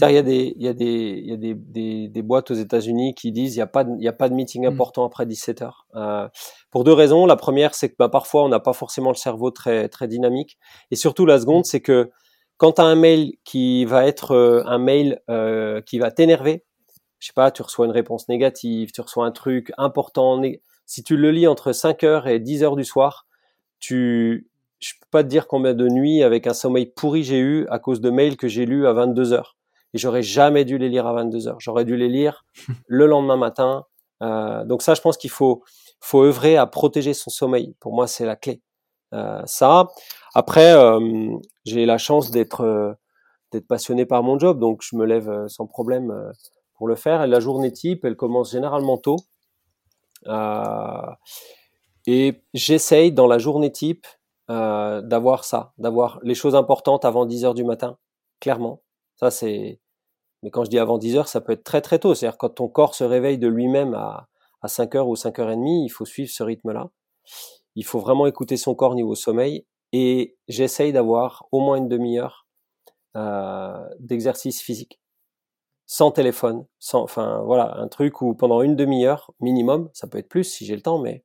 Il y a des, il y a des, il y a des, des, des boîtes aux États-Unis qui disent il n'y a pas, de, il y a pas de meeting mm. important après 17 heures. Euh, pour deux raisons. La première, c'est que bah, parfois on n'a pas forcément le cerveau très, très dynamique. Et surtout la seconde, c'est que quand tu as un mail qui va être euh, un mail euh, qui va t'énerver, je sais pas, tu reçois une réponse négative, tu reçois un truc important. Si tu le lis entre 5 heures et 10 heures du soir, tu, je peux pas te dire combien de nuits avec un sommeil pourri j'ai eu à cause de mails que j'ai lus à 22 heures et j'aurais jamais dû les lire à 22 heures. J'aurais dû les lire le lendemain matin. Euh, donc ça, je pense qu'il faut faut œuvrer à protéger son sommeil. Pour moi, c'est la clé. Euh, ça. Après, euh, j'ai la chance d'être euh, d'être passionné par mon job, donc je me lève euh, sans problème euh, pour le faire. Et la journée type, elle commence généralement tôt. et j'essaye dans la journée type d'avoir ça, d'avoir les choses importantes avant 10 heures du matin, clairement. Ça, c'est mais quand je dis avant 10 heures, ça peut être très très tôt. C'est-à-dire quand ton corps se réveille de lui-même à, à 5 heures ou 5 heures et demie, il faut suivre ce rythme-là. Il faut vraiment écouter son corps niveau sommeil. Et j'essaye d'avoir au moins une demi-heure euh, d'exercice physique. Sans téléphone, sans, enfin voilà, un truc où pendant une demi-heure minimum, ça peut être plus si j'ai le temps, mais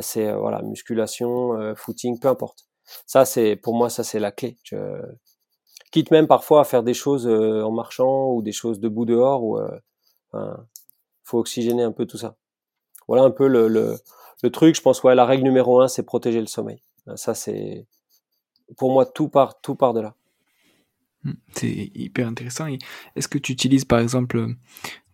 c'est euh, voilà, musculation, euh, footing, peu importe. Ça c'est pour moi ça c'est la clé. Quitte même parfois à faire des choses euh, en marchant ou des choses debout dehors ou euh, faut oxygéner un peu tout ça. Voilà un peu le, truc. Je pense ouais la règle numéro un c'est protéger le sommeil. Ça c'est pour moi tout part tout part de là. Hmm, c'est hyper intéressant. Est-ce que tu utilises par exemple,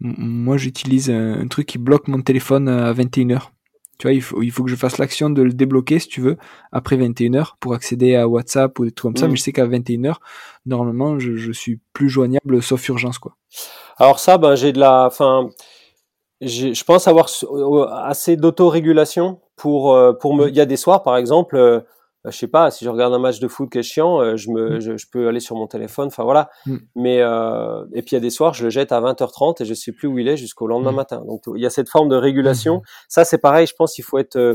moi j'utilise un truc qui bloque mon téléphone à 21h. Tu vois, il faut, il faut que je fasse l'action de le débloquer, si tu veux, après 21h pour accéder à WhatsApp ou des trucs comme ça. Mm. Mais je sais qu'à 21h, normalement, je, je suis plus joignable sauf urgence, quoi. Alors ça, ben, j'ai de la, enfin, je pense avoir assez d'autorégulation pour, euh, pour me, mm. il y a des soirs, par exemple, euh, je sais pas, si je regarde un match de foot qui est chiant, euh, je me, mm. je, peux aller sur mon téléphone, enfin voilà. Mm. Mais euh, et puis il y a des soirs, je le jette à 20h30 et je sais plus où il est jusqu'au lendemain mm. matin. Donc il y a cette forme de régulation. Ça c'est pareil, je pense qu'il faut être, euh,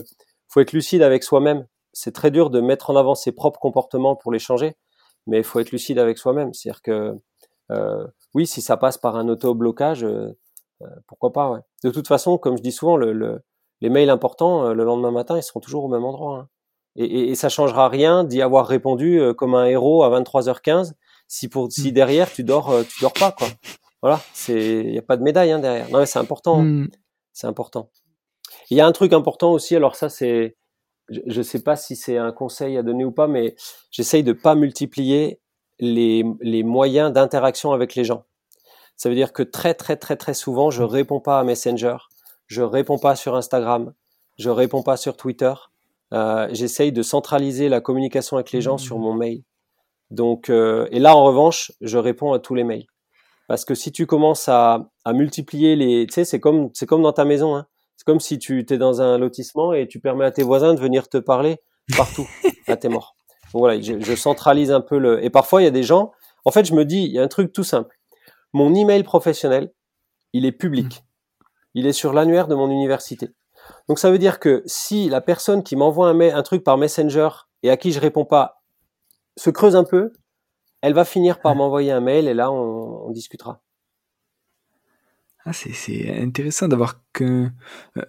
faut être lucide avec soi-même. C'est très dur de mettre en avant ses propres comportements pour les changer, mais il faut être lucide avec soi-même. C'est-à-dire que euh, oui, si ça passe par un auto-blocage, pourquoi pas. Ouais. De toute façon, comme je dis souvent, le, le, les mails importants le lendemain matin, ils seront toujours au même endroit. Hein. Et, et, et, ça changera rien d'y avoir répondu euh, comme un héros à 23h15 si pour si mm. derrière tu dors euh, tu dors pas quoi. Voilà, c'est il y a pas de médaille hein, derrière. Non mais c'est important. Mm. C'est important. Il y a un truc important aussi alors ça c'est je ne sais pas si c'est un conseil à donner ou pas mais j'essaye de pas multiplier les les moyens d'interaction avec les gens. Ça veut dire que très très très très souvent, je réponds pas à Messenger, je réponds pas sur Instagram, je réponds pas sur Twitter. Euh, J'essaye de centraliser la communication avec les gens sur mon mail. Donc, euh, et là en revanche, je réponds à tous les mails. Parce que si tu commences à, à multiplier les, tu sais, c'est comme c'est comme dans ta maison. Hein. C'est comme si tu es dans un lotissement et tu permets à tes voisins de venir te parler partout. Là, t'es mort. Donc voilà, je, je, centralise un peu le. Et parfois, il y a des gens. En fait, je me dis, il y a un truc tout simple. Mon email professionnel, il est public. Mmh. Il est sur l'annuaire de mon université. Donc ça veut dire que si la personne qui m'envoie un, un truc par Messenger et à qui je réponds pas se creuse un peu, elle va finir par m'envoyer un mail et là on, on discutera. Ah, c'est intéressant d'avoir qu'un,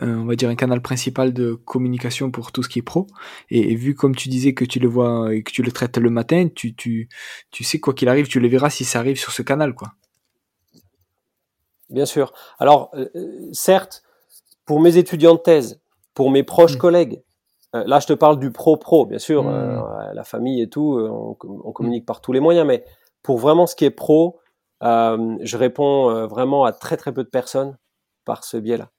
on va dire un canal principal de communication pour tout ce qui est pro. Et, vu comme tu disais que tu le vois et que tu le traites le matin, tu, tu, tu sais quoi qu'il arrive, tu le verras si ça arrive sur ce canal, quoi. Bien sûr. Alors, euh, certes, pour mes étudiants de thèse, pour mes proches mmh. collègues, euh, là je te parle du pro-pro, bien sûr, mmh. euh, la famille et tout, on, on communique par tous les moyens, mais pour vraiment ce qui est pro, euh, je réponds euh, vraiment à très très peu de personnes par ce biais-là.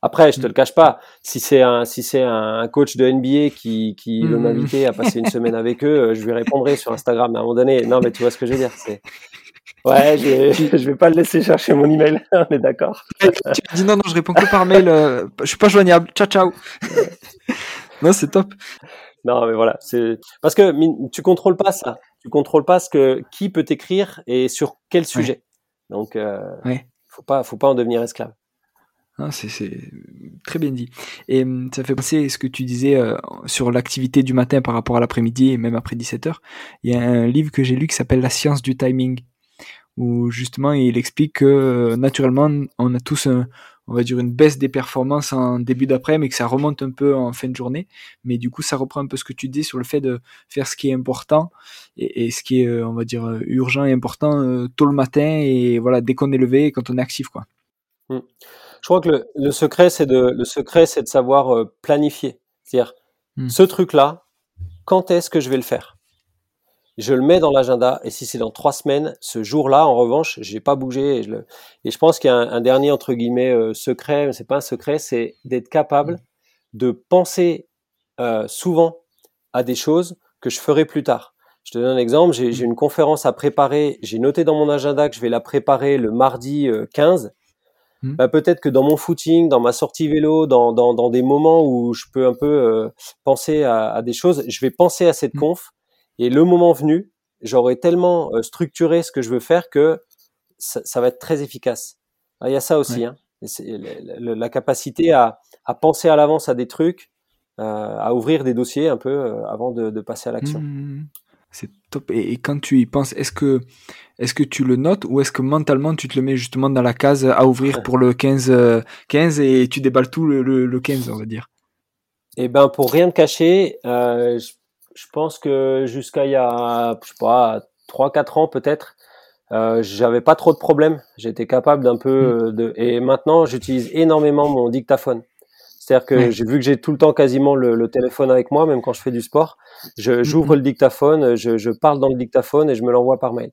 Après, je te le cache pas, si c'est un si c'est un coach de NBA qui qui veut mmh. m'inviter à passer une semaine avec eux, euh, je lui répondrai sur Instagram. à un moment donné, non mais tu vois ce que je veux dire, c'est ouais, je, je vais pas le laisser chercher mon email. On est d'accord. tu dis non non, je réponds que par mail. je suis pas joignable. Ciao ciao. non, c'est top. Non mais voilà, c'est parce que tu contrôles pas ça tu contrôles pas ce que qui peut t'écrire et sur quel sujet. Donc, euh, faut pas, faut pas en devenir esclave. Ah, c'est très bien dit. Et hum, ça fait penser ce que tu disais euh, sur l'activité du matin par rapport à l'après-midi et même après 17h. Il y a un livre que j'ai lu qui s'appelle La science du timing, où justement il explique que euh, naturellement on a tous un, on va dire une baisse des performances en début d'après, mais que ça remonte un peu en fin de journée. Mais du coup, ça reprend un peu ce que tu dis sur le fait de faire ce qui est important et, ce qui est, euh, on va dire, euh, urgent et important euh, tôt le matin et voilà dès qu'on est levé quand on est actif, quoi. Mmh. Je crois que le, secret, c'est de le secret, c'est de savoir planifier. C'est-à-dire mmh. ce truc-là, quand est-ce que je vais le faire? Je le mets dans l'agenda et si c'est dans trois semaines, ce jour-là, en revanche, j'ai pas bougé et je, le... et je pense qu'il y a un, dernier entre guillemets euh, secret, mais c'est pas un secret, c'est d'être capable de penser euh, souvent à des choses que je ferai plus tard. Je te donne un exemple, j'ai une conférence à préparer, j'ai noté dans mon agenda que je vais la préparer le mardi 15. Euh, mmh. bah, peut-être que dans mon footing, dans ma sortie vélo, dans, dans, dans des moments où je peux un peu euh, penser à, à, des choses, je vais penser à cette conf et le moment venu, j'aurai tellement euh, structuré ce que je veux faire que ça, ça va être très efficace. Ah, il y a ça aussi, hein. la, la, capacité à, à penser à l'avance à des trucs, euh, à ouvrir des dossiers un peu euh, avant de, de, passer à l'action. Mmh. c'est top. Et, quand tu y penses, est-ce que, est-ce que tu le notes ou est-ce que mentalement tu te le mets justement dans la case à ouvrir pour le 15, 15 et tu déballes tout le, le, le 15, on va dire? Eh ben, pour rien te cacher, je je pense que jusqu'à il y a, je sais pas, 3-4 ans peut-être, euh, j'avais pas trop de problèmes. J'étais capable d'un peu mm. euh, de. Et maintenant, j'utilise énormément mon dictaphone. C'est-à-dire que j'ai vu que j'ai tout le temps quasiment le, téléphone avec moi, même quand je fais du sport. Je, j'ouvre le dictaphone, je, je, parle dans le dictaphone et je me l'envoie par mail.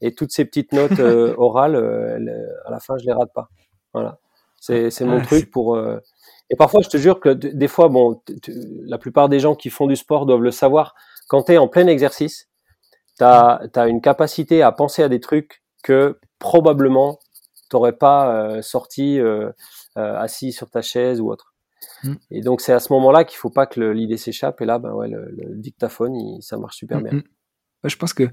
Et toutes ces petites notes euh, orales, euh, à la fin, je les rate pas. Voilà. C'est, c'est mon truc pour. Et parfois, je te jure que des fois, bon, la plupart des gens qui font du sport doivent le savoir. Quand tu es en plein exercice, tu as, une capacité à penser à des trucs que probablement t'aurais pas euh, sorti euh, euh, assis sur ta chaise ou autre. Mm. Et donc c'est à ce moment-là qu'il faut pas que l'idée s'échappe. Et là, ben ouais, le, dictaphone, il, ça marche super mm, bien. Mm. je pense que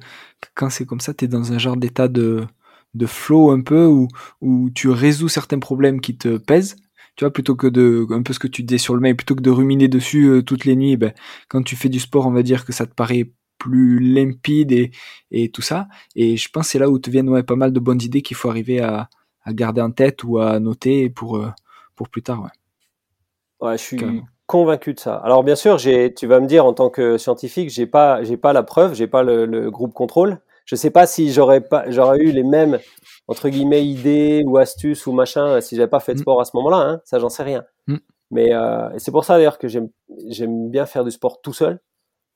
quand c'est comme ça, tu es dans un genre d'état de, de flow un peu où, où tu résous certains problèmes qui te pèsent tu vois, plutôt que de, un peu ce que tu disais sur le mail, plutôt que de ruminer dessus euh, toutes les nuits, ben, quand tu fais du sport, on va dire que ça te paraît plus limpide et, et tout ça. Et je pense que c'est là où te viennent ouais, pas mal de bonnes idées qu'il faut arriver à, à, garder en tête ou à noter pour, euh, pour plus tard. Ouais, ouais je suis convaincu de ça. Alors bien sûr, tu vas me dire en tant que scientifique, j'ai pas, j'ai pas la preuve, j'ai pas le, le, groupe contrôle. Je sais pas si j'aurais pas, j'aurais eu les mêmes entre guillemets idées ou astuces ou machin si j'avais pas fait de mm. sport à ce moment-là. Hein, ça, j'en sais rien. Mm. Mais euh, c'est pour ça d'ailleurs que j'aime j'aime bien faire du sport tout seul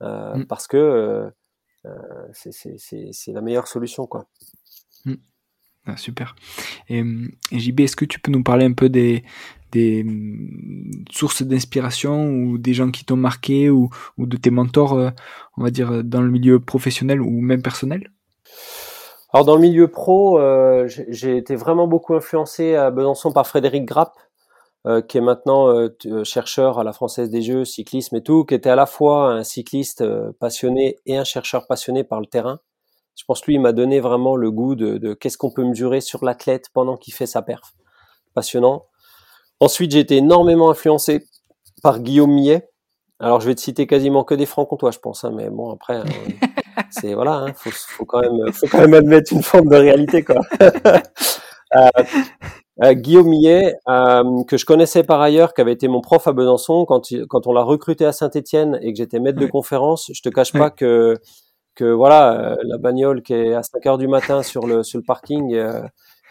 euh, mm. parce que euh, euh c'est la meilleure solution quoi. Ah, super. Et, et JB, est-ce que tu peux nous parler un peu des, des mm, sources d'inspiration ou des gens qui t'ont marqué ou, ou, de tes mentors, euh, on va dire, dans le milieu professionnel ou même personnel? Alors dans le milieu pro, euh, j'ai été vraiment beaucoup influencé à Besançon par Frédéric Grapp, euh, qui est maintenant euh, euh, chercheur à la Française des Jeux, cyclisme et tout, qui était à la fois un cycliste passionné et un chercheur passionné par le terrain. Je pense lui, il m'a donné vraiment le goût de, de qu'est-ce qu'on peut mesurer sur l'athlète pendant qu'il fait sa perf. Passionnant. Ensuite, j'ai été énormément influencé par Guillaume Millet. Alors, je vais te citer quasiment que des francs-comtois, je pense, hein, mais bon, après, euh, c'est voilà, hein, faut, faut, quand même, faut quand même admettre une forme de réalité, quoi. euh, euh, Guillaume Millet, euh, que je connaissais par ailleurs, qui avait été mon prof à Besançon, quand, il, quand on l'a recruté à Saint-Étienne et que j'étais maître de conférence, je te cache pas que que voilà, euh, la bagnole qui est à 5 heures du matin sur le sur le parking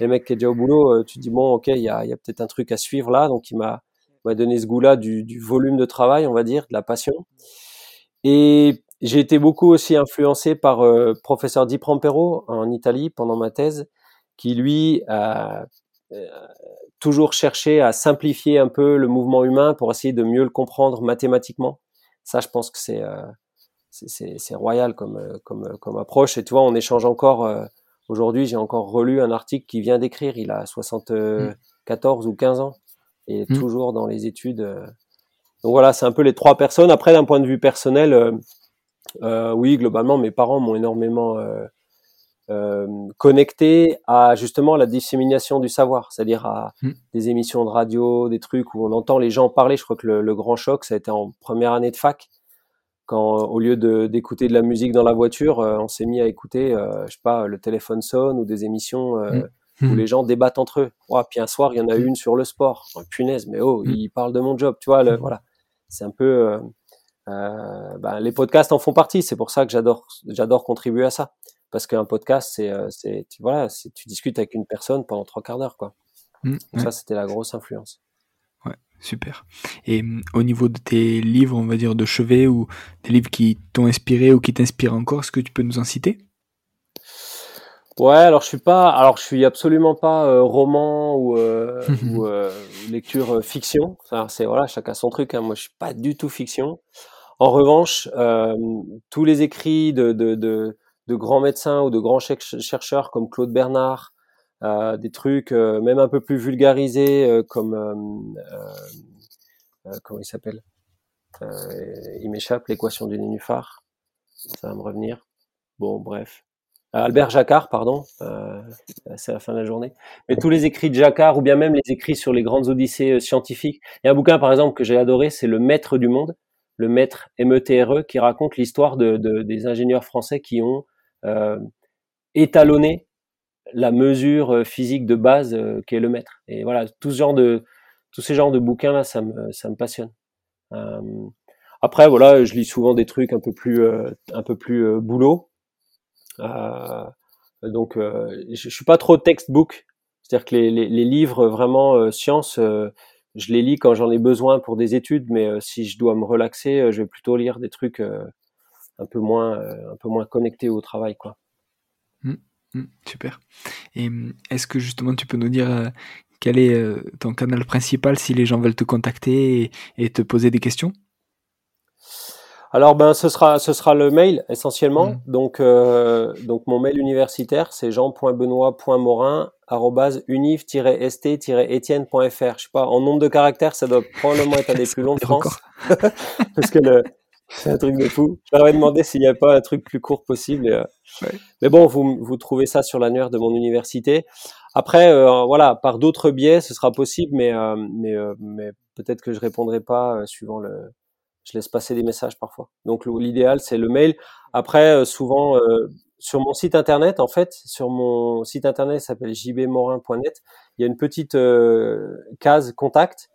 les mecs qui est déjà au boulot, tu dis bon, ok, il y a, y a peut-être un truc à suivre là. Donc il m'a m'a donné ce goût-là du, du, volume de travail, on va dire, de la passion. Et j'ai été beaucoup aussi influencé par euh, professeur Di Prampero en Italie pendant ma thèse, qui lui a euh, toujours cherché à simplifier un peu le mouvement humain pour essayer de mieux le comprendre mathématiquement. Ça, je pense que c'est euh, c'est royal comme, comme, comme approche. Et tu vois, on échange encore Aujourd'hui, j'ai encore relu un article qui vient d'écrire. Il a 74 ou 15 ans et est mm. toujours dans les études. Euh. Donc voilà, c'est un peu les trois personnes. Après, d'un point de vue personnel, euh, euh, oui, globalement, mes parents m'ont énormément connecté à justement la dissémination du savoir, c'est-à-dire à mm. des émissions de radio, des trucs où on entend les gens parler. Je crois que le, le grand choc, ça a été en première année de fac quand au lieu d'écouter de, la musique dans la voiture, euh, on s'est mis à écouter, euh, je sais pas, le téléphone sonne ou des émissions euh, mmh. où les gens débattent entre eux. Oh, puis un soir, il y en a une sur le sport. Oh, punaise, mais oh, mmh. il parle de mon job, tu vois. Le, voilà, c'est un peu. Ben, les podcasts en font partie. C'est pour ça que j'adore, j'adore contribuer à ça. Parce qu'un podcast, c'est, c'est, tu, voilà, tu discutes avec une personne pendant trois quarts d'heure, quoi. Ça, c'était la grosse influence. Super. Et mm, au niveau de tes livres, on va dire de chevet ou des livres qui t'ont inspiré ou qui t'inspirent encore, est-ce que tu peux nous en citer? Ouais, alors je suis pas, alors je suis absolument pas euh, roman ou, euh, ou euh, lecture fiction. c'est voilà, chacun son truc. Hein. Moi, je suis pas du tout fiction. En revanche, tous les écrits de, de, de, de, grands médecins ou de grands chercheurs comme Claude Bernard, euh, des trucs euh, même un peu plus vulgarisés euh, comme comment il s'appelle Il m'échappe l'équation du nénuphar. Ça va me revenir. Bon, bref. Albert Jacquard, pardon, euh, c'est la fin de la journée. Mais tous les écrits de Jacquard, ou bien même les écrits sur les grandes odyssées scientifiques. Il y a un bouquin, par exemple, que j'ai adoré, c'est Le Maître du Monde, le Maître METRE, qui raconte l'histoire de, de, des ingénieurs français qui ont euh, étalonné la mesure euh, physique de base euh, qui est le maître. Et voilà, tous ces genres de bouquins là, ça me, passionne. Euh, après, voilà, je lis souvent des trucs un peu plus, un peu plus boulot. donc, je, je suis pas trop textbook. C'est-à-dire que les, livres vraiment sciences, je les lis quand j'en ai besoin pour des études, mais si je dois me relaxer, je vais plutôt lire des trucs un peu moins, un peu moins connectés au travail, quoi. Mmh. Mmh, super. Et mmh, est-ce que justement tu peux nous dire euh, quel est euh, ton canal principal si les gens veulent te contacter et, te poser des questions? Alors ben ce sera ce sera le mail essentiellement. Mmh. Donc euh, donc mon mail universitaire c'est jean.benoît.morin univ-st-etienne.fr. Je sais pas en nombre de caractères ça doit probablement être un des plus longs de France parce que le c'est un truc de fou. Je leur demandé s'il n'y a pas un truc plus court possible. Euh. Mais bon, vous, vous trouvez ça sur l'annuaire de mon université. Après, euh, voilà, par d'autres biais, ce sera possible, mais, euh, mais, mais peut-être que je répondrai pas suivant le. Je laisse passer des messages parfois. Donc l'idéal, c'est le mail. Après, souvent, sur mon site internet, en fait, sur mon site internet, s'appelle jbmorin.net, il y a une petite case contact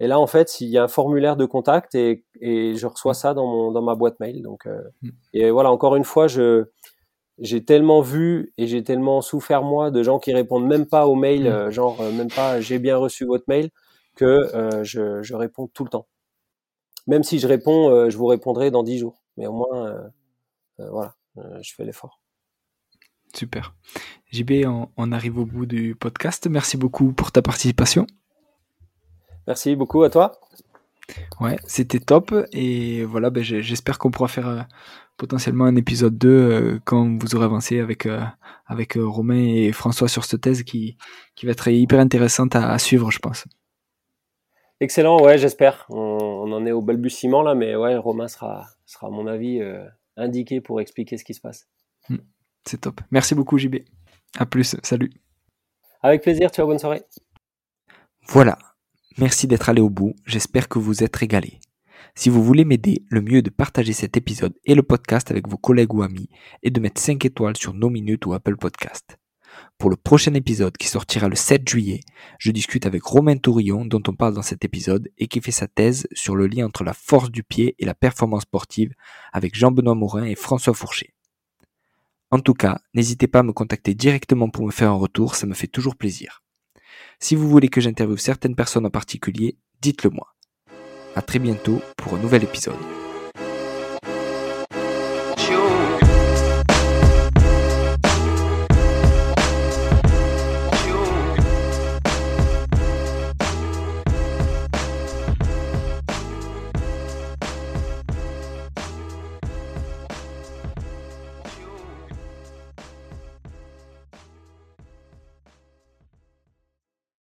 et là, en fait, il y a un formulaire de contact et, et je reçois mm. ça dans, mon, dans ma boîte mail. Donc, euh, mm. et voilà, encore une fois, je, j'ai tellement vu et j'ai tellement souffert moi de gens qui répondent même pas aux mails, mm. euh, genre euh, même pas j'ai bien reçu votre mail, que je, je, réponds tout le temps. Même si je réponds, je vous répondrai dans dix jours. Mais au moins, voilà, je fais l'effort. Super. JB, on, arrive au bout du podcast. Merci beaucoup pour ta participation. Merci beaucoup à toi. Ouais, c'était top. Et voilà, ben, j'espère qu'on pourra faire euh, potentiellement un épisode 2 euh, quand vous aurez avancé avec, euh, avec Romain et François sur cette thèse qui, qui va être hyper intéressante à, suivre, je pense. Excellent, ouais, j'espère. On, en est au balbutiement là, mais ouais, Romain sera, sera à mon avis, indiqué pour expliquer ce qui se passe. Hmm, c'est top. Merci beaucoup, JB. À plus, salut. Avec plaisir, tu as bonne soirée. Voilà, Merci d'être allé au bout, j'espère que vous êtes régalés. Si vous voulez m'aider, le mieux est de partager cet épisode et le podcast avec vos collègues ou amis et de mettre 5 étoiles sur nos minutes ou Apple Podcast. Pour le prochain épisode qui sortira le 7 juillet, je discute avec Romain Tourillon dont on parle dans cet épisode et qui fait sa thèse sur le lien entre la force du pied et la performance sportive avec Jean-Benoît Morin et François Fourcher. En tout cas, n'hésitez pas à me contacter directement pour me faire un retour, ça me fait toujours plaisir. Si vous voulez que j'interviewe certaines personnes en particulier, dites-le moi. À très bientôt pour un nouvel épisode.